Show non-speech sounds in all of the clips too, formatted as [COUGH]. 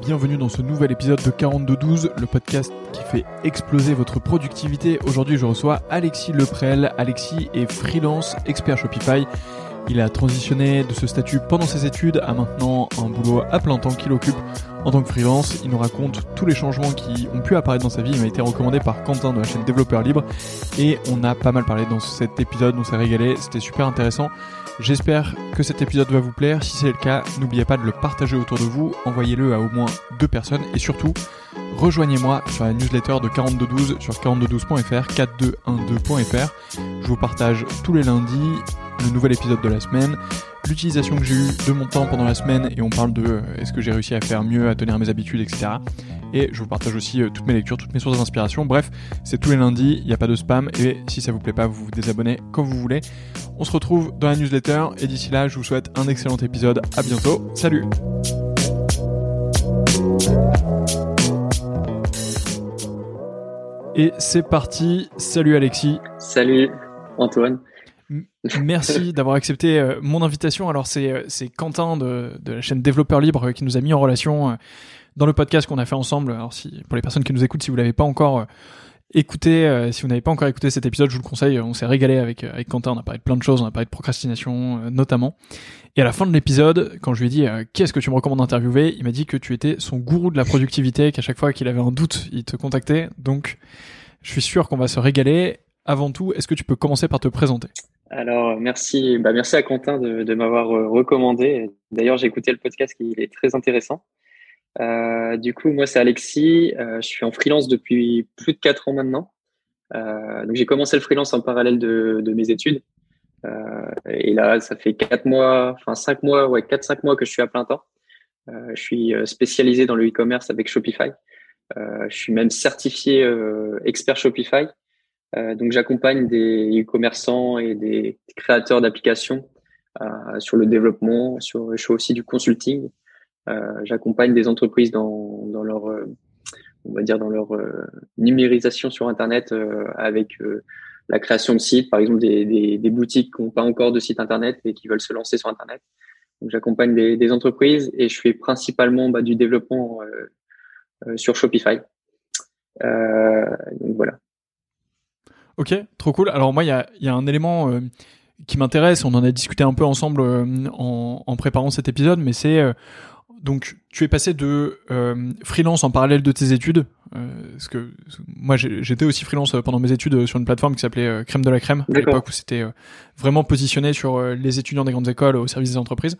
bienvenue dans ce nouvel épisode de 4212, le podcast qui fait exploser votre productivité. Aujourd'hui, je reçois Alexis Leprel. Alexis est freelance, expert Shopify. Il a transitionné de ce statut pendant ses études à maintenant un boulot à plein temps qu'il occupe en tant que freelance. Il nous raconte tous les changements qui ont pu apparaître dans sa vie. Il m'a été recommandé par Quentin de la chaîne Développeur Libre et on a pas mal parlé dans cet épisode. On s'est régalé. C'était super intéressant. J'espère que cet épisode va vous plaire. Si c'est le cas, n'oubliez pas de le partager autour de vous. Envoyez-le à au moins deux personnes et surtout, rejoignez-moi sur la newsletter de 4212 sur 4212.fr, 4212.fr. Je vous partage tous les lundis le nouvel épisode de la semaine, l'utilisation que j'ai eue de mon temps pendant la semaine et on parle de euh, est-ce que j'ai réussi à faire mieux, à tenir mes habitudes, etc. Et je vous partage aussi euh, toutes mes lectures, toutes mes sources d'inspiration. Bref, c'est tous les lundis, il n'y a pas de spam et si ça vous plaît pas, vous vous désabonnez comme vous voulez. On se retrouve dans la newsletter et d'ici là, je vous souhaite un excellent épisode. À bientôt. Salut. Et c'est parti. Salut Alexis. Salut Antoine. Merci [LAUGHS] d'avoir accepté euh, mon invitation. Alors c'est euh, c'est Quentin de, de la chaîne Développeur Libre euh, qui nous a mis en relation dans le podcast qu'on a fait ensemble. Alors si pour les personnes qui nous écoutent, si vous l'avez pas encore écouté, si vous n'avez pas encore écouté cet épisode, je vous le conseille. On s'est régalé avec avec Quentin. On a parlé de plein de choses. On a parlé de procrastination notamment. Et à la fin de l'épisode, quand je lui ai dit qu'est-ce que tu me recommandes d'interviewer, il m'a dit que tu étais son gourou de la productivité, qu'à chaque fois qu'il avait un doute, il te contactait. Donc je suis sûr qu'on va se régaler. Avant tout, est-ce que tu peux commencer par te présenter? Alors, merci, bah, merci à Quentin de, de m'avoir euh, recommandé. D'ailleurs, j'ai écouté le podcast qui est très intéressant. Euh, du coup, moi, c'est Alexis. Euh, je suis en freelance depuis plus de quatre ans maintenant. Euh, donc, j'ai commencé le freelance en parallèle de, de mes études. Euh, et là, ça fait quatre mois, enfin cinq mois, ouais, quatre cinq mois que je suis à plein temps. je suis spécialisé dans le e-commerce avec Shopify. je suis même certifié expert Shopify. Euh, donc j'accompagne des e-commerçants et des créateurs d'applications euh, sur le développement, sur, je fais aussi du consulting. Euh, j'accompagne des entreprises dans, dans leur, on va dire dans leur numérisation sur Internet avec la création de sites, par exemple des, boutiques qui n'ont pas encore de site Internet et qui veulent se lancer sur Internet. Donc j'accompagne des, entreprises et je fais principalement bah, du développement sur Shopify. donc voilà. Ok, trop cool. Alors moi, il y a, y a, un élément euh, qui m'intéresse. On en a discuté un peu ensemble euh, en, préparant cet épisode, mais c'est euh, donc tu es passé de freelance en parallèle de tes études. parce que moi, j'étais aussi freelance pendant mes études sur une plateforme qui s'appelait Crème de la Crème à l'époque où c'était vraiment positionné sur les étudiants des grandes écoles au service des entreprises.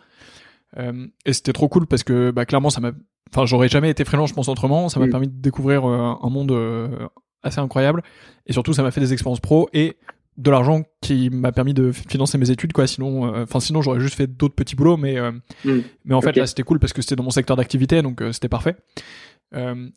et c'était trop cool parce que bah, clairement, ça m'a enfin j'aurais jamais été freelance je pense autrement ça m'a mm. permis de découvrir un monde assez incroyable. Et surtout, ça m'a fait des expériences pro et de l'argent qui m'a permis de financer mes études quoi. Sinon euh, enfin sinon j'aurais juste fait d'autres petits boulots mais euh, hmm. mais en fait là c'était cool parce que c'était dans mon secteur d'activité donc euh, c'était parfait.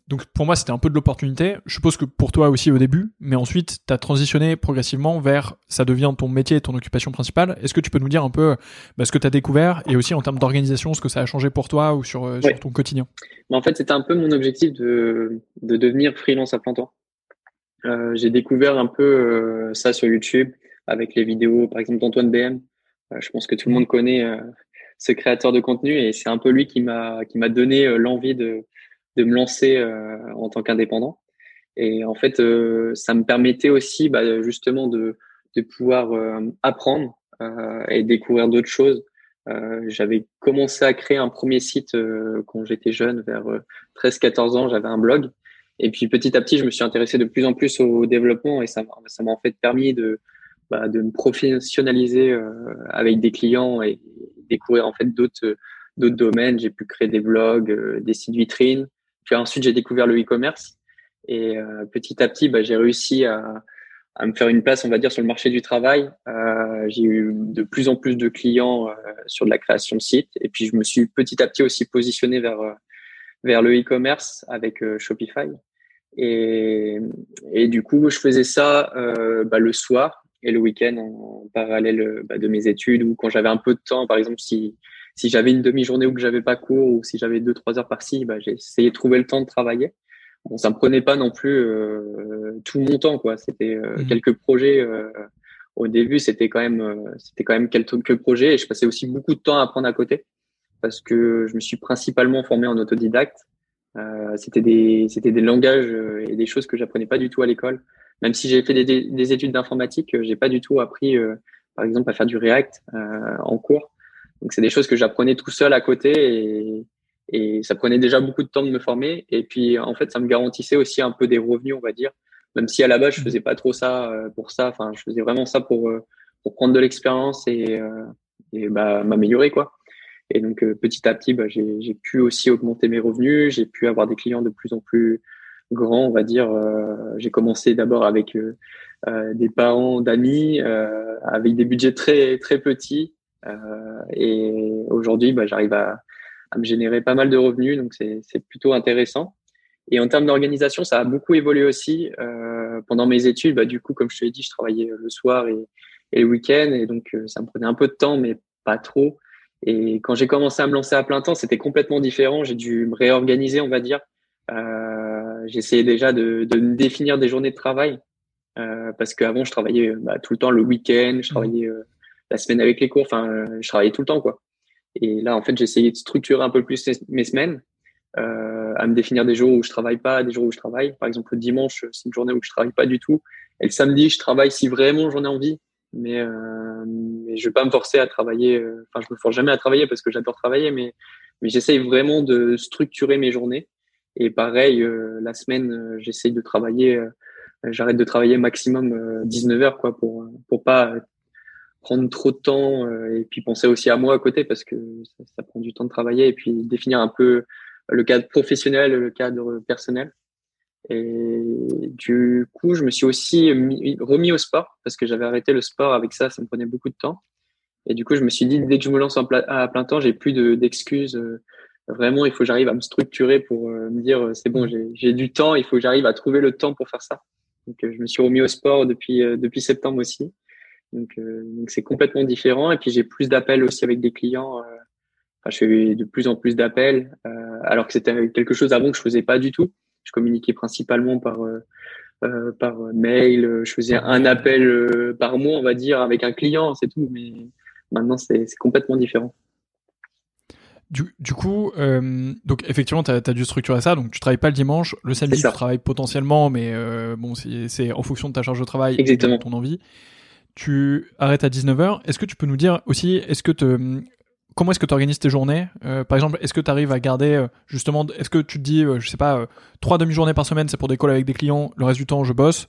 Donc pour moi c'était un peu de l'opportunité. Je suppose que pour toi aussi au début mais ensuite tu as transitionné progressivement vers ça devient ton métier et ton occupation principale. Est-ce que tu peux nous dire un peu bah, ce que tu as découvert et aussi en termes d'organisation ce que ça a changé pour toi ou sur, sur ton quotidien? Bah, en fait c'était un peu mon objectif de, de devenir freelance à plein temps euh, j'ai découvert un peu euh, ça sur YouTube avec les vidéos, par exemple d'Antoine BM. Euh, je pense que tout le monde connaît ce créateur de contenu et c'est un peu lui qui m'a qui m'a donné l'envie de de me lancer en tant qu'indépendant. Et en fait, ça me permettait aussi bah, justement de de pouvoir apprendre et découvrir d'autres choses. j'avais commencé à créer un premier site quand j'étais jeune, vers 13-14 ans, j'avais un blog et puis petit à petit, je me suis intéressé de plus en plus au développement et ça m'a en fait permis de, bah, de me professionnaliser euh, avec des clients et découvrir en fait d'autres domaines. J'ai pu créer des blogs, euh, des sites vitrines. Puis ensuite, j'ai découvert le e-commerce et euh, petit à petit, bah, j'ai réussi à, me faire une place, on va dire, sur le marché du travail. J'ai eu de plus en plus de clients sur de la création de sites et puis je me suis petit à petit aussi positionné vers vers le e-commerce avec Shopify. Et, et du coup, je faisais ça euh, bah, le soir et le week-end en parallèle bah, de mes études ou quand j'avais un peu de temps, par exemple, si, si j'avais une demi-journée ou que j'avais pas cours ou si j'avais deux, trois heures par-ci, bah, essayé de trouver le temps de travailler. Bon, ça me prenait pas non plus euh, tout mon temps, quoi. C'était euh, mmh. quelques projets. Euh, au début, c'était quand même, euh, c'était quand même quelques projets et je passais aussi beaucoup de temps à apprendre à côté parce que je me suis principalement formé en autodidacte c'était des des langages et des choses que j'apprenais pas du tout à l'école. Même si j'ai fait des, des études d'informatique, j'ai pas du tout appris, par exemple, à faire du React en cours. Donc c'est des choses que j'apprenais tout seul à côté et, et ça prenait déjà beaucoup de temps de me former. Et puis en fait, ça me garantissait aussi un peu des revenus, on va dire. Même si à la base je faisais pas trop ça pour ça. Enfin, je faisais vraiment ça pour pour prendre de l'expérience et, euh, et bah, m'améliorer quoi. Et donc euh, petit à petit, bah, j'ai pu aussi augmenter mes revenus, j'ai pu avoir des clients de plus en plus grands, on va dire. Euh, j'ai commencé d'abord avec des parents d'amis, avec des budgets très très petits, et aujourd'hui, bah, j'arrive à, me générer pas mal de revenus, donc c'est plutôt intéressant. Et en termes d'organisation, ça a beaucoup évolué aussi. Euh, pendant mes études, bah, du coup, comme je te l'ai dit, je travaillais le soir et, le week-end. Et donc, euh, ça me prenait un peu de temps, mais pas trop. Et quand j'ai commencé à me lancer à plein temps, c'était complètement différent. J'ai dû me réorganiser, on va dire. Euh, J'essayais déjà de, de me définir des journées de travail. Euh, parce qu'avant, je travaillais bah, tout le temps le week-end, je travaillais euh, la semaine avec les cours. Enfin, euh, je travaillais tout le temps, quoi. Et là, en fait, j'ai essayé de structurer un peu plus mes semaines, euh, à me définir des jours où je travaille pas, des jours où je travaille. Par exemple, le dimanche, c'est une journée où je travaille pas du tout. Et le samedi, je travaille si vraiment j'en ai envie mais, euh, mais je vais pas me forcer à travailler. Euh, enfin, je me force jamais à travailler parce que j'adore travailler, mais, mais j'essaye vraiment de structurer mes journées. Et pareil, euh, la semaine, euh, j'essaye de travailler. J'arrête de travailler maximum 19 heures, quoi, pour pour pas prendre trop de temps et puis penser aussi à moi à côté parce que ça, ça prend du temps de travailler et puis définir un peu le cadre professionnel, le cadre personnel. Et du coup, je me suis aussi remis au sport parce que j'avais arrêté le sport avec ça, ça me prenait beaucoup de temps. Et du coup, je me suis dit, dès que je me lance à plein temps, j'ai plus d'excuses. Euh, vraiment, il faut que j'arrive à me structurer pour euh, me dire, c'est bon, j'ai du temps, il faut que j'arrive à trouver le temps pour faire ça. Donc, euh, je me suis remis au sport depuis, depuis septembre aussi. Donc, donc c'est complètement différent. Et puis, j'ai plus d'appels aussi avec des clients. Enfin, je fais de plus en plus d'appels, alors que c'était quelque chose avant que je faisais pas du tout je communiquais principalement par euh, euh, par mail. Je faisais un appel euh, par mois, on va dire, avec un client, c'est tout. Mais maintenant, c'est complètement différent. Du, du, coup, euh, donc effectivement, tu as, dû structurer ça. Donc, tu travailles pas le dimanche. Le samedi, tu travailles potentiellement, mais euh, bon, c'est en fonction de ta charge de travail Exactement. et de ton envie. Tu arrêtes à 19h. Est-ce que tu peux nous dire aussi, est-ce que te, comment est-ce que tu organises tes journées euh, Par exemple, est-ce que tu arrives à garder euh, justement, est-ce que tu te dis, euh, je sais pas, trois demi-journées par semaine, c'est pour des calls avec des clients, le reste du temps je bosse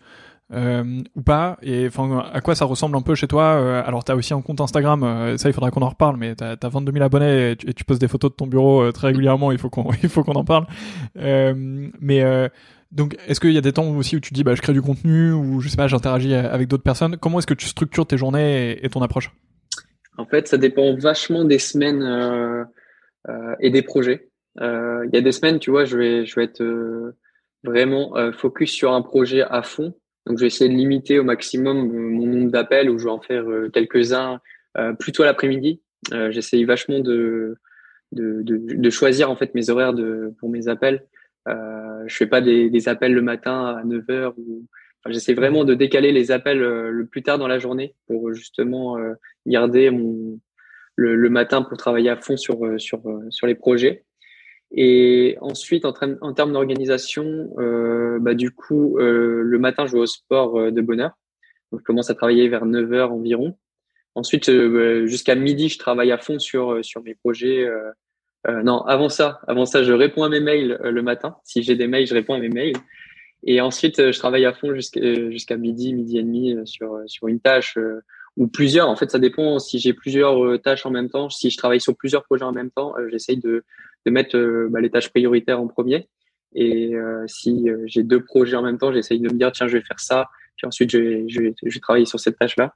ou pas Et enfin, à quoi ça ressemble un peu chez toi Alors, tu as aussi un compte Instagram, ça il faudra qu'on en reparle, mais tu as, 22 000 abonnés et tu, et tu, poses des photos de ton bureau très régulièrement, il faut qu'on [LAUGHS] il faut qu'on en parle. mais donc, est-ce qu'il y a des temps aussi où tu dis, bah, je crée du contenu ou je sais pas, j'interagis avec d'autres personnes Comment est-ce que tu structures tes journées et ton approche? En fait, ça dépend vachement des semaines euh, euh, et des projets. Euh, il y a des semaines, tu vois, je vais, je vais être vraiment focus sur un projet à fond. Donc, je vais essayer de limiter au maximum mon nombre d'appels où je vais en faire quelques-uns plutôt à l'après-midi. J'essaye vachement de, de, de, choisir en fait mes horaires pour mes appels. Euh, je fais pas des, des appels le matin à 9 heures ou J'essaie vraiment de décaler les appels euh, le plus tard dans la journée pour justement euh, garder mon, le, le, matin pour travailler à fond sur, euh, sur, sur les projets. Et ensuite, en, en termes d'organisation, euh, bah, du coup, euh, le matin, je vais au sport de bonne heure. Donc, je commence à travailler vers 9 heures environ. Ensuite, jusqu'à midi, je travaille à fond sur, sur mes projets. non, avant ça, avant ça, je réponds à mes mails le matin. Si j'ai des mails, je réponds à mes mails. Et ensuite, euh, je travaille à fond jusqu'à jusqu'à midi, midi et demi euh, sur euh, sur une tâche ou plusieurs. En fait, ça dépend si j'ai plusieurs tâches en même temps. Si je travaille sur plusieurs projets en même temps, j'essaye de de mettre bah, les tâches prioritaires en premier. Et si j'ai deux projets en même temps, j'essaye de me dire tiens, je vais faire ça. Puis ensuite, je vais travailler sur cette tâche-là.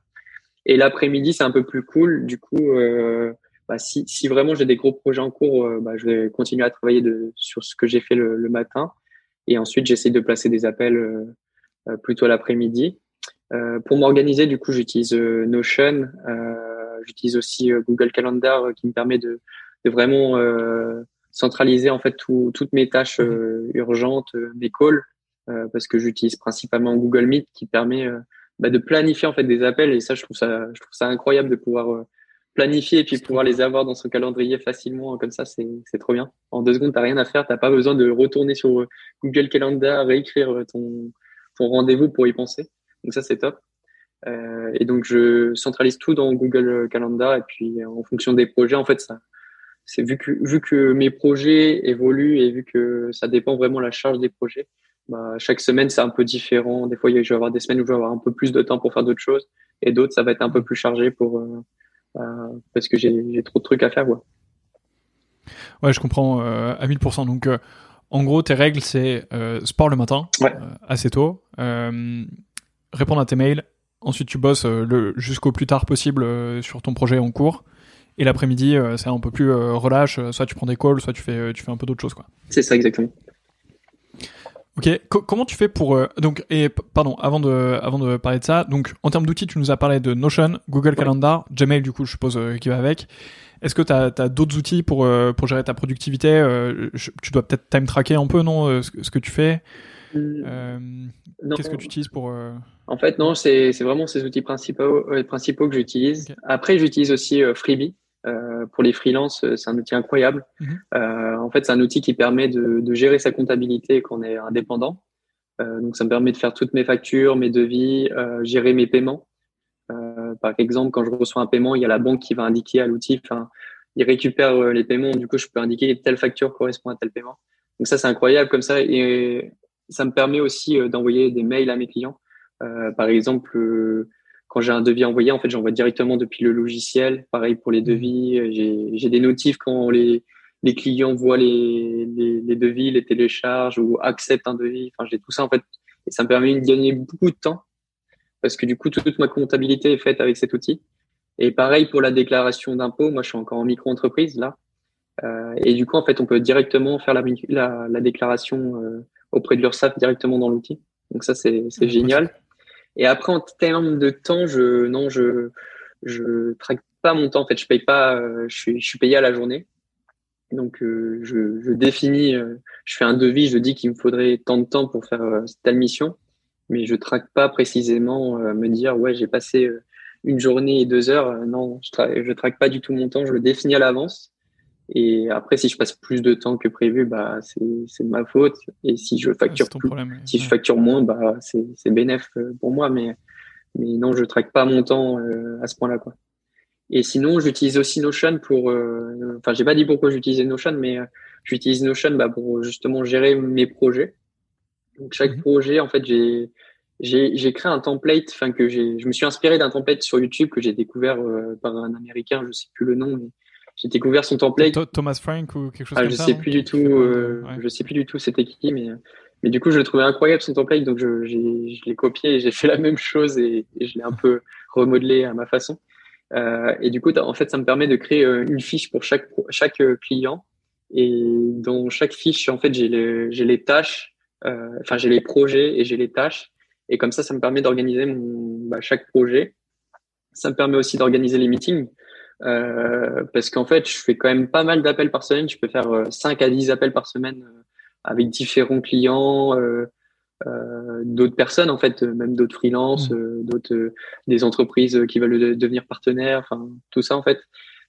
Et l'après-midi, c'est un peu plus cool. Du coup, bah, si, si vraiment j'ai des gros projets en cours, bah, je vais continuer à travailler sur ce que j'ai fait le matin. Et ensuite, j'essaie de placer des appels euh, euh, plutôt l'après-midi. Euh, pour m'organiser, du coup, j'utilise Notion. j'utilise aussi Google Calendar qui me permet de, de vraiment centraliser en fait tout, toutes mes tâches mmh. urgentes, mes calls, parce que j'utilise principalement Google Meet qui permet bah, de planifier en fait des appels et ça je trouve ça je trouve ça incroyable de pouvoir planifier et puis pouvoir les avoir dans son calendrier facilement comme ça, c'est trop bien. En deux secondes, t'as rien à faire, t'as pas besoin de retourner sur Google Calendar, réécrire ton, ton rendez-vous pour y penser. Donc ça, c'est top. Euh, et donc, je centralise tout dans Google Calendar et puis en fonction des projets, en fait, ça, c'est vu que, vu que mes projets évoluent et vu que ça dépend vraiment la charge des projets, bah, chaque semaine, c'est un peu différent. Des fois, je vais avoir des semaines où je vais avoir un peu plus de temps pour faire d'autres choses et d'autres, ça va être un peu plus chargé pour, euh, euh parce que j'ai trop de trucs à faire. Ouais, ouais je comprends euh, à 1000%. Donc, euh, en gros, tes règles, c'est euh, sport le matin, ouais. assez tôt, répondre à tes mails, ensuite tu bosses le jusqu'au plus tard possible sur ton projet en cours. Et l'après-midi, c'est un peu plus relâche. Soit tu prends des calls, soit tu fais, tu fais un peu d'autres choses, quoi. C'est ça, exactement. Ok, comment tu fais pour euh, donc et pardon avant de avant de parler de ça donc en termes d'outils tu nous as parlé de Notion, Google Calendar, Gmail du coup je suppose euh, qui va avec. Est-ce que tu as, d'autres outils pour euh, pour gérer ta productivité Tu dois peut-être time tracker un peu non ce, que tu fais. Qu'est-ce que tu utilises pour En fait non c'est c'est vraiment ces outils principaux principaux que j'utilise. Après j'utilise aussi Freebie. Euh, pour les freelances, euh, c'est un outil incroyable. Mhm. Euh, en fait, c'est un outil qui permet de, de, gérer sa comptabilité quand on est indépendant. donc, ça me permet de faire toutes mes factures, mes devis, gérer mes paiements. par exemple, quand je reçois un paiement, il y a la banque qui va indiquer à l'outil, enfin, il récupère les paiements. Du coup, je peux indiquer telle facture correspond à tel paiement. Donc ça, c'est incroyable comme ça. Et ça me permet aussi d'envoyer des mails à mes clients. par exemple, quand j'ai un devis envoyé, en fait, j'envoie directement depuis le logiciel. Pareil pour les devis. J'ai des notifs quand les, les clients voient les, les, les, devis, les téléchargent ou acceptent un devis. Enfin, j'ai tout ça, en fait. Et ça me permet de gagner beaucoup de temps parce que du coup, toute ma comptabilité est faite avec cet outil. Et pareil pour la déclaration d'impôt. Moi, je suis encore en micro-entreprise, là. Euh, et du coup, en fait, on peut directement faire la, la, la déclaration euh, auprès de l'URSSAF directement dans l'outil. Donc ça, c'est génial. Et après, en termes de temps, je non, je je traque pas mon temps. En fait, je paye pas. Euh, je suis je suis payé à la journée. Donc, euh, je, je définis. Euh, je fais un devis. Je dis qu'il me faudrait tant de temps pour faire telle mission, mais je traque pas précisément. me dire ouais, j'ai passé une journée et deux heures. non, je, tra je traque pas du tout mon temps. Je le définis à l'avance. Et après, si je passe plus de temps que prévu, bah, c'est de ma faute. Et si je facture plus, si je facture moins, bah, c'est bénéf euh, pour moi. Mais, mais non, je traque pas mon temps euh, à ce point-là, quoi. Et sinon, j'utilise aussi Notion pour, euh, enfin, j'ai pas dit pourquoi j'utilisais Notion, mais j'utilise Notion bah, pour justement gérer mes projets. Donc, chaque mhm. projet, en fait, j'ai, j'ai créé un template, enfin, que j'ai, je me suis inspiré d'un template sur YouTube que j'ai découvert par un américain, je sais plus le nom, mais j'ai découvert son template. Thomas Frank ou quelque chose ah, comme je ça. Sais plus du tout, euh, Je sais plus du tout c'était qui, mais mais du coup je le trouvais incroyable son template, donc je, je l'ai copié et j'ai fait [LAUGHS] la même chose et, je l'ai un peu remodelé à ma façon. Euh, et du coup, en fait, ça me permet de créer euh, une fiche pour chaque chaque euh, client. Et dans chaque fiche, en fait, j'ai les j'ai les tâches, euh, enfin j'ai les projets et j'ai les tâches. Et comme ça, ça me permet d'organiser mon bah, chaque projet. Ça me permet aussi d'organiser les meetings. Euh, parce qu'en fait, je fais quand même pas mal d'appels par semaine. Je peux faire 5 euh, à 10 appels par semaine euh, avec différents clients, d'autres personnes en fait, même d'autres freelances, mmh. d'autres des entreprises qui veulent devenir partenaires, enfin tout ça en fait.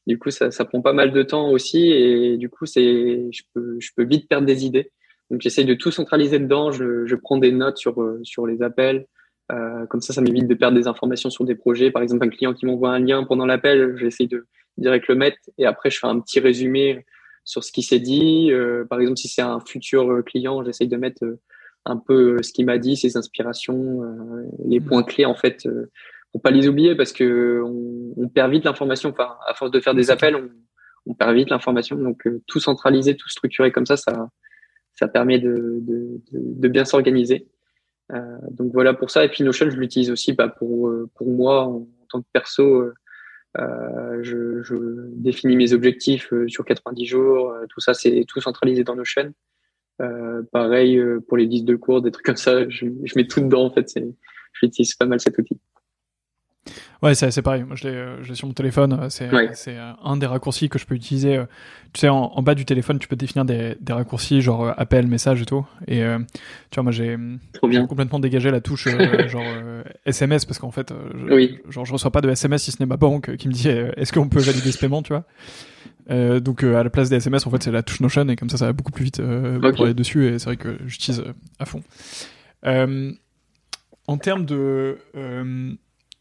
Du coup, ça, ça prend pas mal de temps aussi et du coup, c'est je peux je peux vite perdre des idées. Donc j'essaye de tout centraliser dedans. Je, je prends des notes sur sur les appels. Euh, comme ça, ça m'évite de perdre des informations sur des projets. Par exemple, un client qui m'envoie un lien pendant l'appel, j'essaie de direct le mettre et après, je fais un petit résumé sur ce qui s'est dit. Euh, par exemple, si c'est un futur client, j'essaie de mettre euh, un peu ce qu'il m'a dit, ses inspirations, les points clés en fait, pour pas les oublier parce que on, on perd vite l'information. Enfin, à force de faire des appels, on, on perd vite l'information. Donc, tout centraliser, tout structurer comme ça, ça, ça permet de, de, de, de bien s'organiser. Euh, donc voilà pour ça. Et puis Notion, je l'utilise aussi bah, pour, euh, pour moi en, tant que perso. Euh, je, je, définis mes objectifs sur 90 jours. tout ça, c'est tout centralisé dans Notion. Euh, pareil pour les listes de cours, des trucs comme ça. Je, je mets tout dedans en fait. J'utilise pas mal cet outil. Ouais, c'est pareil. Moi, je l'ai sur mon téléphone. C'est c'est un des raccourcis que je peux utiliser. Tu sais, en, bas du téléphone, tu peux définir des, des raccourcis genre appel, message et tout. Et tu vois, moi, j'ai complètement dégagé la touche [LAUGHS] genre SMS parce qu'en fait, je, oui. genre, je reçois pas de SMS si ce n'est ma banque qui me dit est-ce qu'on peut valider ce paiement, tu vois. Euh, donc à la place des SMS, en fait, c'est la touche Notion et comme ça, ça va beaucoup plus vite pour aller dessus. Et c'est vrai que j'utilise à fond. en termes de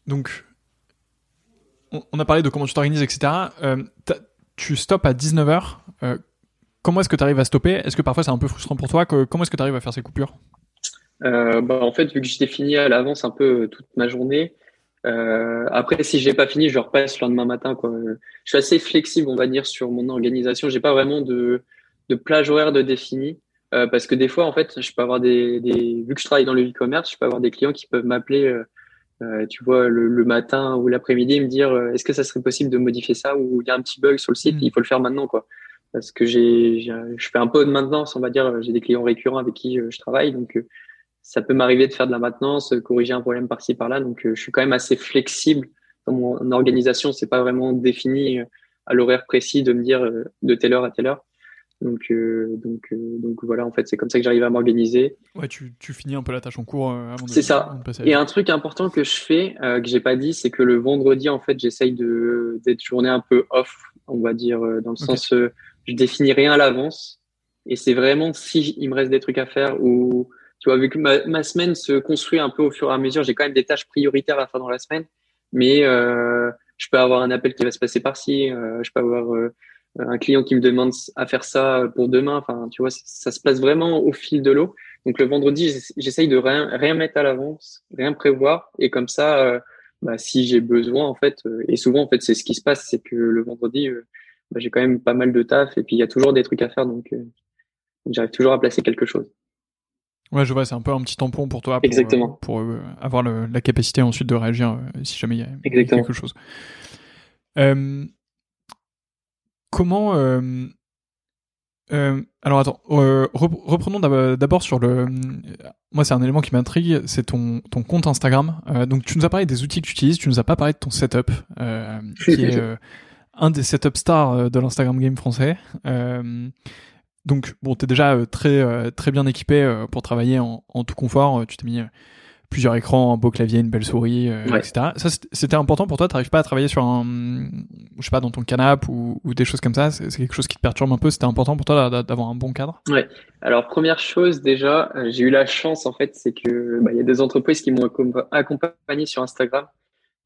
donc on, a parlé de comment tu t'organises, etc. Euh, tu stops à 19h. Euh, comment est-ce que tu arrives à stopper? Est-ce que parfois c'est un peu frustrant pour toi? Comment est-ce que tu arrives à faire ces coupures? Euh, bah, En fait, vu que j'ai fini à l'avance un peu toute ma journée, après, si j'ai pas fini, je repasse le lendemain matin. Je suis assez flexible, on va dire, sur mon organisation. J'ai pas vraiment de, plage horaire de défini. parce que des fois, en fait, je peux avoir des, des vu que je travaille dans le e-commerce, je peux avoir des clients qui peuvent m'appeler euh, tu vois, le, matin ou l'après-midi, me dire euh, est-ce que ça serait possible de modifier ça ou il y a un petit bug sur le site, mm. il faut le faire maintenant, quoi. Parce que j'ai, je fais un peu de maintenance, on va dire, j'ai des clients récurrents avec qui euh, je travaille, donc ça peut m'arriver de faire de la maintenance, corriger un problème par-ci par-là, donc je suis quand même assez flexible dans mon organisation. C'est pas vraiment défini à l'horaire précis de me dire de telle heure à telle heure. Donc, euh, donc, euh, donc voilà, en fait, c'est comme ça que j'arrive à m'organiser. Ouais, tu, tu, finis un peu la tâche en cours euh, avant de C'est ça. Et un truc important que je fais, que j'ai pas dit, c'est que le vendredi, en fait, j'essaye de d'être journée un peu off, on va dire, dans le sens, je définis rien à l'avance. Et c'est vraiment si il me reste des trucs à faire ou, tu vois, vu que ma, ma semaine se construit un peu au fur et à mesure, j'ai quand même des tâches prioritaires à faire dans la semaine, mais je peux avoir un appel qui va se passer par-ci, je peux avoir un client qui me demande à faire ça pour demain. Enfin, tu vois, ça, se place vraiment au fil de l'eau. Donc le vendredi, j'essaye de rien, rien mettre à l'avance, rien prévoir, et comme ça, euh, bah, si j'ai besoin, en fait, euh, et souvent, en fait, c'est ce qui se passe, c'est que le vendredi, euh, bah, j'ai quand même pas mal de taf, et puis il y a toujours des trucs à faire, donc, j'arrive toujours à placer quelque chose. Ouais, je vois, c'est un peu un petit tampon pour toi, pour, Exactement. pour avoir la capacité ensuite de réagir si jamais il y a quelque chose. Comment euh, euh, alors attends, euh, reprenons d'abord sur le. Moi, c'est un élément qui m'intrigue, c'est ton, ton compte Instagram. donc, tu nous as parlé des outils que tu utilises, tu nous as pas parlé de ton setup, qui est [LAUGHS] un des setup stars de l'Instagram game français. donc, bon, t'es déjà très très bien équipé pour travailler en, en tout confort. Tu t'es mis plusieurs écrans, un beau clavier, une belle souris, euh, etc. Ça, c'était important pour toi. T'arrives pas à travailler sur un, je sais pas, dans ton canapé ou, ou des choses comme ça. C'est quelque chose qui te perturbe un peu. C'était important pour toi d'avoir un bon cadre? Ouais. Alors première chose déjà, euh, j'ai eu la chance en fait, c'est que bah, il y a des entreprises qui m'ont accompagné sur Instagram.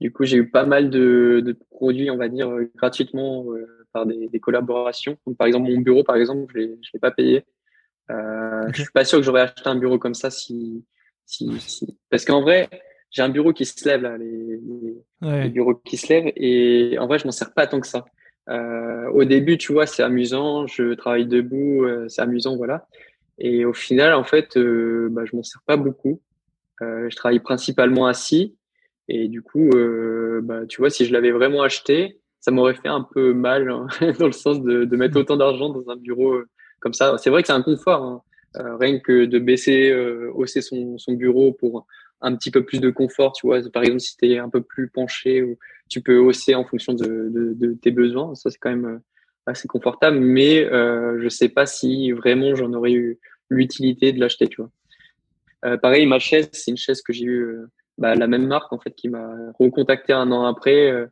Du coup, j'ai eu pas mal de, de, produits, on va dire, euh, gratuitement par des, des, collaborations. Donc, par exemple, mon bureau, par exemple, je l'ai, je l'ai pas payé. Euh, Je suis pas sûr que j'aurais acheté un bureau comme ça si si, Parce qu'en vrai, j'ai un bureau qui se lève là, les, les, bureaux qui se lèvent, et en vrai, je m'en sers pas tant que ça. Euh, au début, tu vois, c'est amusant, je travaille debout, euh, c'est amusant, voilà. Et au final, en fait, euh, bah, je m'en sers pas beaucoup. Euh, je travaille principalement assis, et du coup, bah, tu vois, si je l'avais vraiment acheté, ça m'aurait fait un peu mal hein, [LAUGHS] dans le sens de, de mettre autant d'argent dans un bureau comme ça. C'est vrai que c'est un confort. Hein. Euh, rien que de baisser, euh, hausser son, son, bureau pour un petit peu plus de confort, tu vois. Par exemple, si tu es un peu plus penché, ou tu peux hausser en fonction de, de, de tes besoins. Ça, c'est quand même euh, assez confortable, mais euh, je sais pas si vraiment j'en aurais eu l'utilité de l'acheter, tu vois. Euh, pareil, ma chaise, c'est une chaise que j'ai eu bah, la même marque en fait qui m'a recontacté un an après.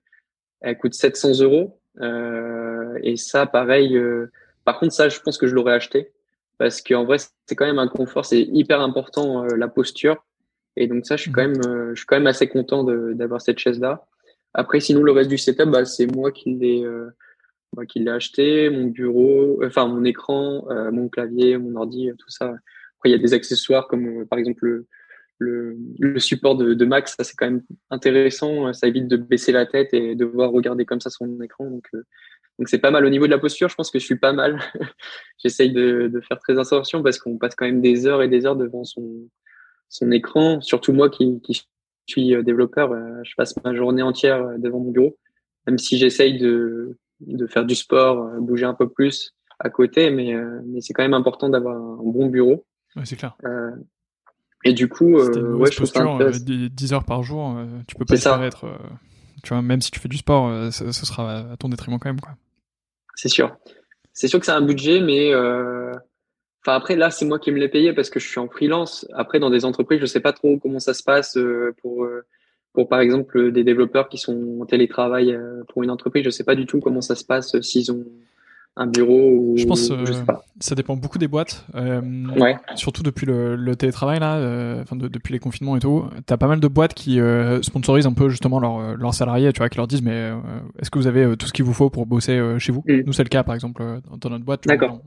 elle coûte 700 euros et ça, pareil. par contre, ça, je pense que je l'aurais acheté parce qu'en vrai c'est quand même un confort, c'est hyper important euh, la posture et donc ça je suis quand même euh, je suis quand même assez content d'avoir cette chaise là. Après sinon le reste du setup bah, c'est moi qui l'ai euh, moi qui l'ai acheté, mon bureau, enfin mon écran, mon clavier, mon ordi, tout ça. Après il y a des accessoires comme par exemple le le, le support de, de Mac, ça c'est quand même intéressant, ça évite de baisser la tête et de voir regarder comme ça son écran. Donc donc c'est pas mal au niveau de la posture. Je pense que je suis pas mal. [LAUGHS] J'essaye de, de, faire très attention parce qu'on passe quand même des heures et des heures devant son, son écran. Surtout moi qui, qui suis euh, développeur, euh, je passe ma journée entière euh, devant mon bureau, même si j'essaye de, de faire du sport, bouger un peu plus à côté, mais, mais c'est quand même important d'avoir un bon bureau. Ouais, c'est clair. Euh, et du coup, euh, ouais, je posture, 10 heures par jour, tu peux pas être tu vois, même si tu fais du sport, ce, sera à ton détriment quand même, quoi. C'est sûr. C'est sûr que c'est un budget, mais Enfin après là c'est moi qui me l'ai payé parce que je suis en freelance. Après dans des entreprises je sais pas trop comment ça se passe pour pour par exemple des développeurs qui sont en télétravail pour une entreprise. Je sais pas du tout comment ça se passe s'ils ont un bureau ou je pense euh, ça dépend beaucoup des boîtes euh, ouais. surtout depuis le, le télétravail là euh, enfin depuis les confinements et tout. T'as pas mal de boîtes qui euh, sponsorisent un peu justement leurs leurs salariés tu vois qui leur disent mais est-ce que vous avez tout ce qu'il vous faut pour bosser chez vous? Mm. nous c'est le cas par exemple dans notre boîte d'accord.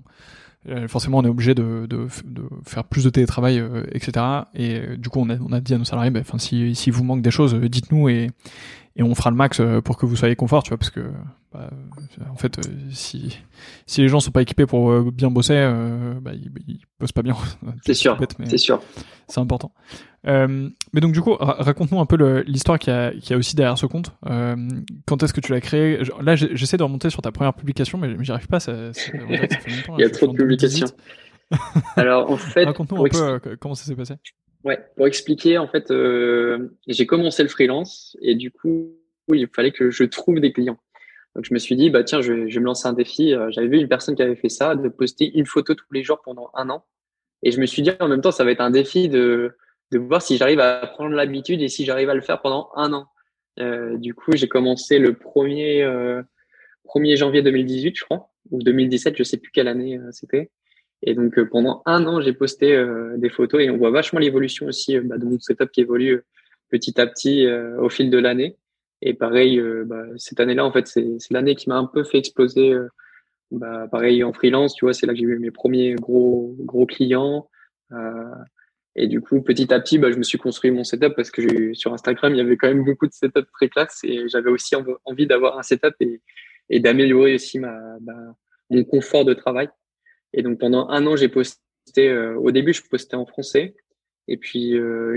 forcément on est obligé de, de, de, faire plus de télétravail etc et du coup on a, on a dit à nos salariés ben, enfin si, si vous manque des choses dites-nous et et on fera le max pour que vous soyez confort tu vois parce que bah, en fait, euh, si, si les gens sont pas équipés pour euh, bien bosser, euh, bah, ils, ils, bossent pas bien. [LAUGHS] c'est sûr, c'est sûr. C'est important. mais donc du coup, raconte-nous un peu l'histoire qu'il y, a, qui a aussi derrière ce compte. quand est-ce que tu l'as créé? Là, j'essaie de remonter sur ta première publication, mais j'y arrive pas. Ça, Il y a trop de publications. Alors en fait, raconte-nous un peu comment ça s'est passé. Ouais, pour expliquer, en fait, j'ai commencé le freelance et du coup, il fallait que je trouve des clients. Donc je me suis dit, bah tiens, je vais, je vais me lancer un défi. Euh, j'avais vu une personne qui avait fait ça, de poster une photo tous les jours pendant un an. Et je me suis dit, en même temps, ça va être un défi de, de voir si j'arrive à prendre l'habitude et si j'arrive à le faire pendant un an. Euh, du coup, j'ai commencé le 1er, euh, 1er janvier 2018, je crois, ou 2017, je sais plus quelle année c'était. Et donc pendant un an, j'ai posté des photos et on voit vachement l'évolution aussi bah, de mon setup qui évolue petit à petit au fil de l'année. Et pareil, euh, bah, cette année-là, en fait, c'est l'année qui m'a un peu fait exploser. Euh, bah, pareil en freelance, tu vois, c'est là que j'ai eu mes premiers gros gros clients. Euh, et du coup, petit à petit, bah, je me suis construit mon setup parce que sur Instagram, il y avait quand même beaucoup de setup très classe et j'avais aussi envie d'avoir un setup et, d'améliorer aussi mon confort de travail. Et donc pendant un an, j'ai posté. au début, je postais en français. Et puis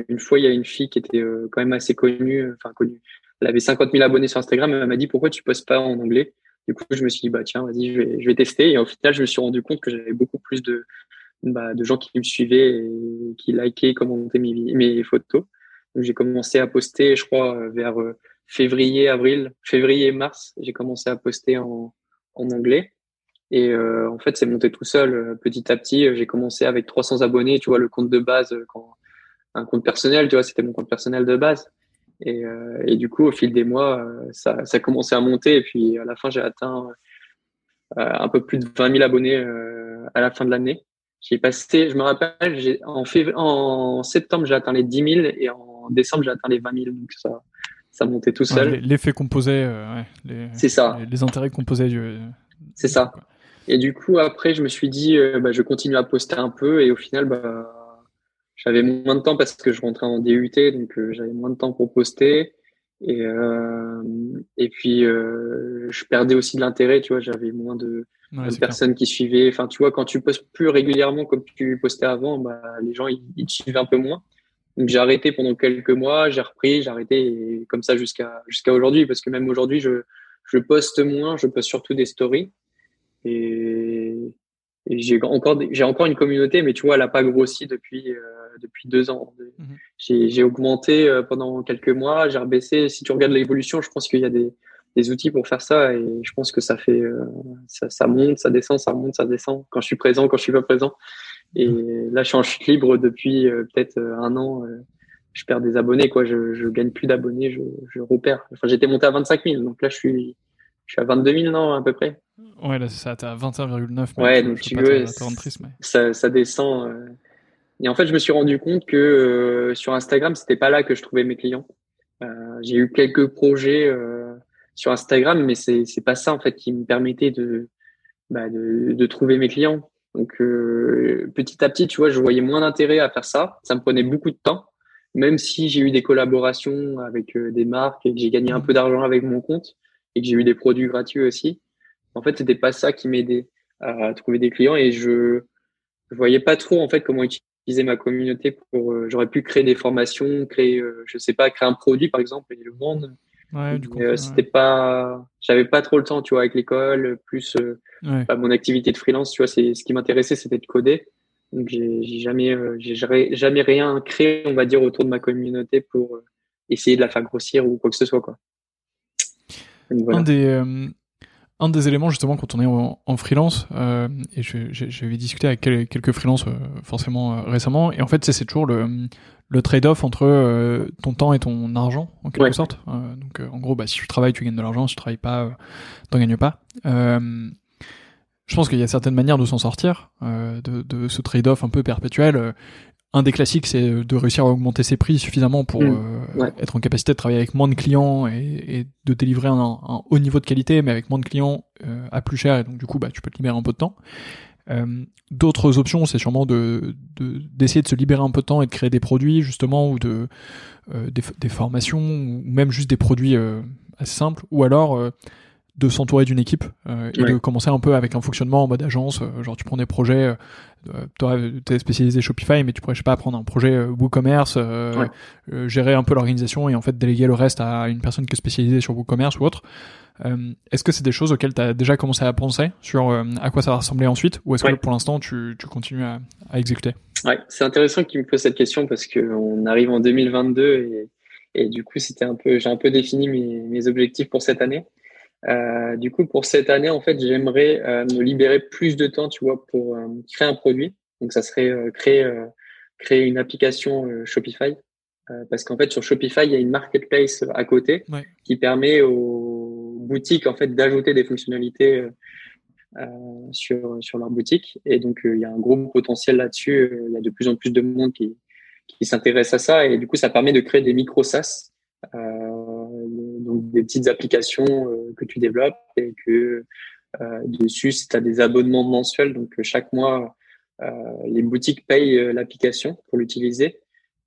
une fois, il y a une fille qui était quand même assez connue, enfin connue, elle avait 50 000 abonnés sur Instagram. Elle m'a dit pourquoi tu postes pas en anglais? Du coup, je me suis dit bah tiens, vas-y, je vais, je vais tester. Et au final, je me suis rendu compte que j'avais beaucoup plus de bah, de gens qui me suivaient et qui likaient, commentaient mes, mes photos. J'ai commencé à poster, je crois, vers euh, février, avril, février, mars. J'ai commencé à poster en, en anglais. Et euh, en fait, c'est monté tout seul, euh, petit à petit. J'ai commencé avec 300 abonnés, tu vois, le compte de base, quand, un compte personnel, tu vois, c'était mon compte personnel de base. Et, euh, et, du coup, au fil des mois, euh, ça, ça a commencé à monter. Et puis, à la fin, j'ai atteint euh, un peu plus de 20 000 abonnés à la fin de l'année. J'ai passé, je me rappelle, en, septembre, j'ai atteint les 10 000 et en décembre, j'ai atteint les 20 000. Donc, ça, ça montait tout seul. L'effet composé, ouais, c'est ça. Les, intérêts composés du. C'est ça. Et du coup, après, je me suis dit, bah, je continue à poster un peu et au final, bah, j'avais moins de temps parce que je rentrais en DUT, donc euh, j'avais moins de temps pour poster. Et, euh, et puis, euh, je perdais aussi de l'intérêt, tu vois, j'avais moins de, personnes qui suivaient. Enfin, tu vois, quand tu postes plus régulièrement comme tu postais avant, bah, les gens, ils, ils te suivent un peu moins. Donc, j'ai arrêté pendant quelques mois, j'ai repris, j'ai arrêté, et comme ça jusqu'à jusqu'à aujourd'hui, parce que même aujourd'hui, je, je poste moins, je poste surtout des stories. Et, et j'ai encore j'ai encore une communauté mais tu vois elle a pas grossi depuis euh, depuis deux ans mhm. j'ai augmenté euh, pendant quelques mois j'ai rebaissé si tu regardes l'évolution je pense qu'il y a des des outils pour faire ça et je pense que ça fait euh, ça, ça, monte ça descend ça monte ça descend quand je suis présent quand je suis pas présent et mhm. là je suis en chute libre depuis peut-être un an je perds des abonnés quoi je je gagne plus d'abonnés je je repère enfin j'étais monté à 25 000 donc là je suis je suis à 22 000 non à peu près Ouais, là, c'est ça, t'es à 21,9. Ouais, donc tu veux, ça, ça descend. Euh. Et en fait, je me suis rendu compte que euh, sur Instagram, c'était pas là que je trouvais mes clients. Euh, j'ai eu quelques projets sur Instagram, mais c'est c'est pas ça en fait qui me permettait de bah, de, de trouver mes clients. Donc petit à petit, tu vois, je voyais moins d'intérêt à faire ça. Ça me prenait beaucoup de temps, même si j'ai eu des collaborations avec des marques et que j'ai gagné un peu d'argent avec mon compte et que j'ai eu des produits gratuits aussi. En fait, c'était pas ça qui m'aidait à trouver des clients et je je voyais pas trop en fait comment utiliser ma communauté pour. Euh, j'aurais pu créer des formations, créer, euh, je sais pas, créer un produit par exemple et le vendre. Ouais, du coup, euh, c'était pas, j'avais pas trop le temps, tu vois, avec l'école, plus bah, mon activité de freelance, tu vois, c'est ce qui m'intéressait, c'était de coder. Donc j'ai jamais, j'ai jamais rien créé, on va dire, autour de ma communauté pour essayer de la faire grossir ou quoi que ce soit, quoi. Un des un des éléments justement quand on est en, freelance euh, et j'avais discuté avec quelques freelances euh, forcément euh, récemment et en fait c'est toujours le, le trade-off entre ton temps et ton argent en quelque sorte. Donc en gros bah, si tu travailles tu gagnes de l'argent si tu travailles pas t'en gagnes pas. Je pense qu'il y a certaines manières de s'en sortir de, de, ce trade-off un peu perpétuel un des classiques, c'est de réussir à augmenter ses prix suffisamment pour mm. euh, être en capacité de travailler avec moins de clients et, de délivrer un, haut niveau de qualité, mais avec moins de clients euh, à plus cher. Et donc du coup, bah, tu peux te libérer un peu de temps. Euh, d'autres options, c'est sûrement de d'essayer de, se libérer un peu de temps et de créer des produits justement ou de des, des, formations ou même juste des produits assez simples. Ou alors de s'entourer d'une équipe euh, et de commencer un peu avec un fonctionnement en mode agence. Euh, genre, tu prends des projets, euh, tu es spécialisé Shopify, mais tu pourrais, je sais pas, prendre un projet WooCommerce, gérer un peu l'organisation et en fait déléguer le reste à une personne qui est spécialisée sur WooCommerce ou autre. est-ce que c'est des choses auxquelles tu as déjà commencé à penser sur à quoi ça va ressembler ensuite ou est-ce que pour l'instant tu, tu continues à, à exécuter? Ouais, c'est intéressant que tu me poses cette question parce qu'on arrive en 2022 et, et du coup, c'était un peu, j'ai un peu défini mes, mes objectifs pour cette année. Euh, du coup, pour cette année, en fait, j'aimerais euh, me libérer plus de temps, tu vois, pour euh, créer un produit. Donc, ça serait créer créer une application Shopify, parce qu'en fait, sur Shopify, il y a une marketplace à côté qui permet aux boutiques en fait d'ajouter des fonctionnalités sur sur leur boutique. Et donc, il y a un gros potentiel là-dessus. Il y a de plus en plus de monde qui qui s'intéresse à ça, et du coup, ça permet de créer des micro SaaS. Euh, des petites applications euh, que tu développes et que euh, dessus, tu as des abonnements mensuels, donc chaque mois, les boutiques payent l'application pour l'utiliser.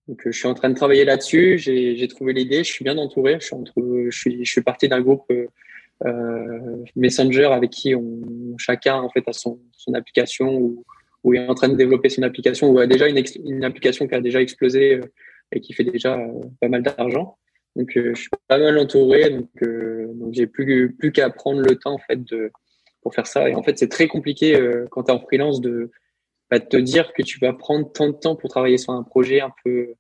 Donc, je suis en train de travailler là-dessus. J'ai trouvé l'idée. Je suis bien entouré. Je suis, je suis, parti d'un groupe euh, Messenger avec qui on, chacun en fait a son, application ou, est en train de développer son application ou a déjà une application qui a déjà explosé et qui fait déjà pas mal d'argent. Donc, euh, je suis pas mal entouré. Donc, euh, donc j'ai plus, plus qu'à prendre le temps, en fait, de, pour faire ça. Et en fait, c'est très compliqué euh, quand tu es en freelance de, bah, de te dire que tu vas prendre tant de temps pour travailler sur un projet un peu,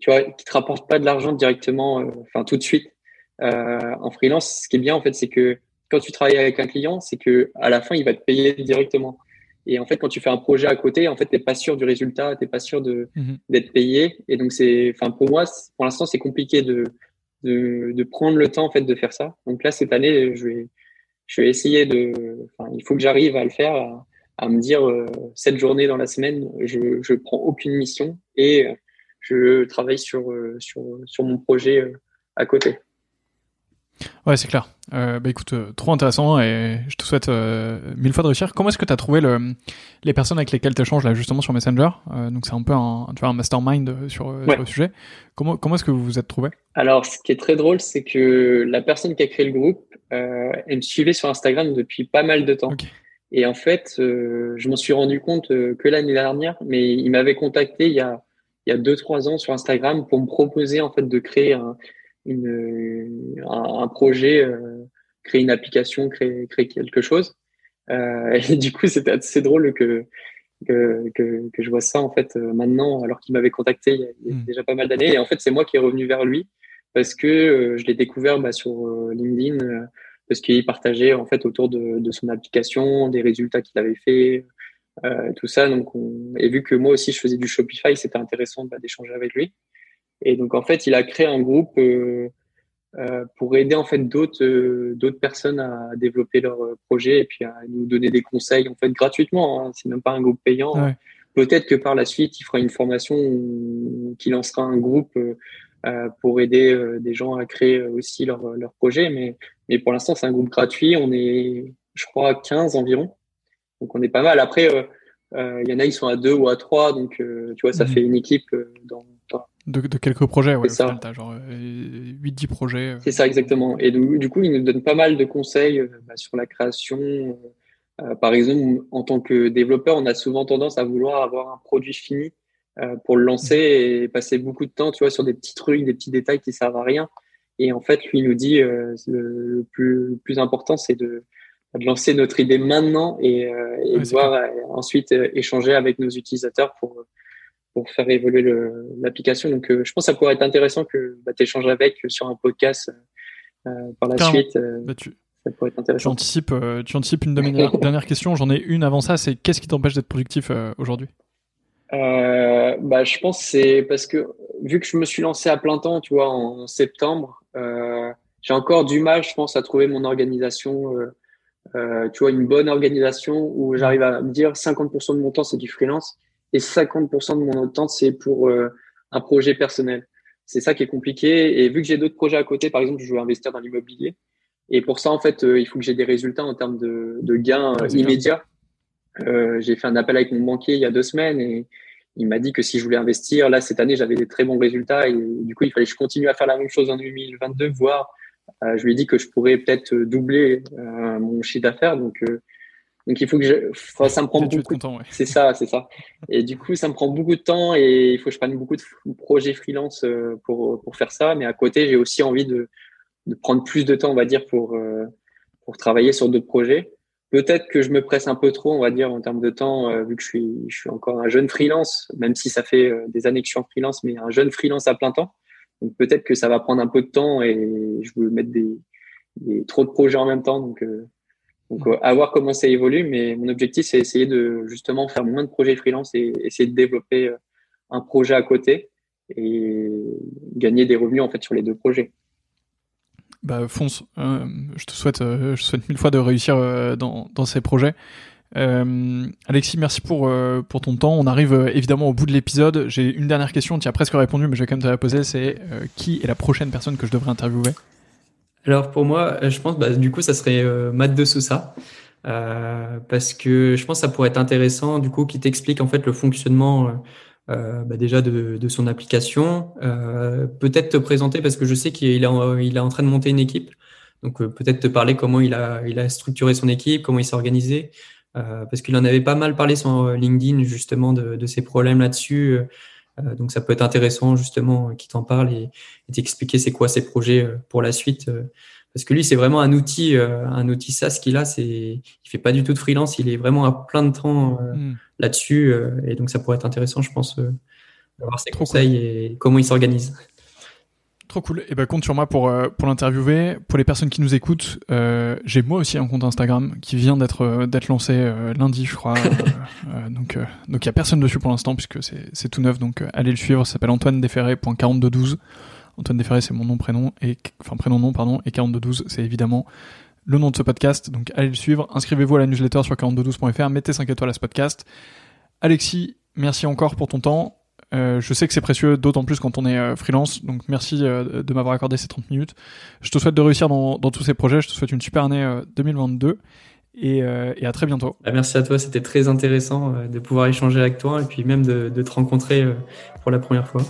tu vois, qui te rapporte pas de l'argent directement, enfin, tout de suite. en freelance, ce qui est bien, en fait, c'est que quand tu travailles avec un client, c'est que à la fin, il va te payer directement. Et en fait, quand tu fais un projet à côté, en fait, t'es pas sûr du résultat, t'es pas sûr de mhm. d'être payé. Et donc c'est, enfin pour moi, pour l'instant, c'est compliqué de, de de prendre le temps en fait de faire ça. Donc là, cette année, je vais je vais essayer de, enfin, il faut que j'arrive à le faire, à, à me dire euh, cette journée dans la semaine, je je prends aucune mission et je travaille sur euh, sur sur mon projet euh, à côté. Ouais, c'est clair. Euh, bah écoute, euh, trop intéressant et je te souhaite euh, mille fois de réussir. Comment est-ce que tu as trouvé le, les personnes avec lesquelles tu échanges là justement sur Messenger? Euh, Donc c'est un peu un, tu vois, un mastermind sur, le sujet. Comment, comment est-ce que vous vous êtes trouvé Alors, ce qui est très drôle, c'est que la personne qui a créé le groupe, elle me suivait sur Instagram depuis pas mal de temps. Et en fait, je m'en suis rendu compte que l'année dernière, mais il m'avait contacté il y a il y a deux trois ans sur Instagram pour me proposer en fait de créer un une, un, projet, euh, créer une application, créer, créer quelque chose. Euh, et [LAUGHS] du coup, c'était assez drôle que, que, que, que, je vois ça en fait euh, maintenant, alors qu'il m'avait contacté il y a, hmm. déjà pas mal d'années. Et en fait, c'est moi qui est revenu vers lui parce que je l'ai découvert bah, sur LinkedIn parce qu'il partageait en fait autour de, de, son application, des résultats qu'il avait fait, tout ça. Donc, on... et vu que moi aussi je faisais du Shopify, c'était intéressant bah, d'échanger avec lui. Et donc en fait, il a créé un groupe euh, euh, pour aider en fait d'autres euh, d'autres personnes à développer leur projet et puis à nous donner des conseils en fait gratuitement. Hein. C'est même pas un groupe payant. Peut-être que par la suite, il fera une formation qui lancera un groupe euh, pour aider des gens à créer aussi leur, leur projet. Mais, mais pour l'instant, c'est un groupe gratuit. On est, je crois, 15 environ. Donc on est pas mal. Après, il y en a, ils sont à deux ou à trois. Donc, tu vois, ça mhm. fait une équipe dans, de, de, quelques projets, ouais. C'est ça. T'as genre 8-10 euh, projets. Euh. C'est ça, exactement. Et du, du, coup, il nous donne pas mal de conseils euh, bah, sur la création. Euh, par exemple, en tant que développeur, on a souvent tendance à vouloir avoir un produit fini pour le lancer et passer beaucoup de temps, tu vois, sur des petits trucs, des petits détails qui servent à rien. Et en fait, lui il nous dit le, le, plus, le plus important, c'est de, de, lancer notre idée maintenant et, et de voir ensuite échanger avec nos utilisateurs pour pour faire évoluer l'application. Donc, euh, je pense que ça pourrait être intéressant que bah, tu échanges avec sur un podcast par la suite. Bah, ça pourrait être intéressant. Tu anticipes, tu anticipes une de mes [LAUGHS] dernières questions. J'en ai une avant ça. C'est qu'est-ce qui t'empêche d'être productif aujourd'hui? Bah, je pense c'est parce que vu que je me suis lancé à plein temps, tu vois, en septembre, j'ai encore du mal, je pense, à trouver mon organisation euh, tu vois, une bonne organisation où j'arrive à me dire 50% de mon temps c'est du freelance et 50% de mon temps c'est pour euh, un projet personnel. C'est ça qui est compliqué. Et vu que j'ai d'autres projets à côté, par exemple, je veux investir dans l'immobilier. Et pour ça, en fait, euh, il faut que j'ai des résultats en termes de, de gains immédiats. j'ai fait un appel avec mon banquier il y a deux semaines et il m'a dit que si je voulais investir, là, cette année, j'avais des très bons résultats et du coup, il fallait que je continue à faire la même chose en 2022, voire euh, je lui ai dit que je pourrais peut-être doubler euh, mon chiffre d'affaires. Donc, euh, donc il faut que je, enfin, ça me prend beaucoup. de temps. C'est ça, c'est ça. Et du coup, ça me prend beaucoup de temps et il faut que je prenne beaucoup de projets freelance pour pour faire ça. Mais à côté, j'ai aussi envie de de prendre plus de temps, on va dire, pour pour travailler sur d'autres projets. Peut-être que je me presse un peu trop, on va dire, en termes de temps, vu que je suis je suis encore un jeune freelance, même si ça fait des années que je suis en freelance, mais un jeune freelance à plein temps. Donc peut-être que ça va prendre un peu de temps et je veux mettre des, trop de projets en même temps. Donc, euh, donc euh, à voir comment ça évolue. Mais mon objectif, c'est essayer de justement faire moins de projets freelance et essayer de développer euh, un projet à côté et gagner des revenus en fait sur les deux projets. Bah fonce. je te souhaite, je souhaite mille fois de réussir dans, dans ces projets. Euh, Alexis, merci pour, euh, pour ton temps. On arrive euh, évidemment au bout de l'épisode. J'ai une dernière question, tu as presque répondu, mais je vais quand même te la poser. C'est qui est la prochaine personne que je devrais interviewer? Alors pour moi, je pense, bah, du coup, ça serait Matt de Sousa. parce que je pense que ça pourrait être intéressant, du coup, qui t'explique en fait le fonctionnement bah, déjà de, de, son application. peut-être te présenter, parce que je sais qu'il est, il est en train de monter une équipe. Donc peut-être te parler comment il a, il a structuré son équipe, comment il s'est organisé, euh, parce qu'il en avait pas mal parlé sur euh, LinkedIn justement de, de ces problèmes là-dessus. Euh, donc ça peut être intéressant justement qu'il t'en parle et, et t'expliquer c'est quoi ses projets pour la suite. parce que lui c'est vraiment un outil, un outil SaaS qu'il a. C'est, il fait pas du tout de freelance, il est vraiment à plein de temps hmm. là-dessus et donc ça pourrait être intéressant, je pense, d'avoir ses conseils et comment il s'organise. Trop cool. Et eh ben compte sur moi pour euh, pour l'interviewer. Pour les personnes qui nous écoutent, euh, j'ai moi aussi un compte Instagram qui vient d'être euh, d'être lancé lundi, je crois. [LAUGHS] donc donc il y a personne dessus pour l'instant puisque c'est tout neuf. Donc allez le suivre. Ça s'appelle Antoine Desferré.4212. Antoine Desferré c'est mon nom prénom et enfin prénom nom pardon et 4212 c'est évidemment le nom de ce podcast. Donc allez le suivre. Inscrivez-vous à la newsletter sur 4212.fr. Mettez 5 étoiles à ce podcast. Alexis, merci encore pour ton temps. Euh, je sais que c'est précieux, d'autant plus quand on est euh, freelance. Donc merci euh, de m'avoir accordé ces 30 minutes. Je te souhaite de réussir dans, tous ces projets. Je te souhaite une super année 2022 et, à très bientôt. Bah, merci à toi, c'était très intéressant de pouvoir échanger avec toi et puis même de te rencontrer pour la première fois.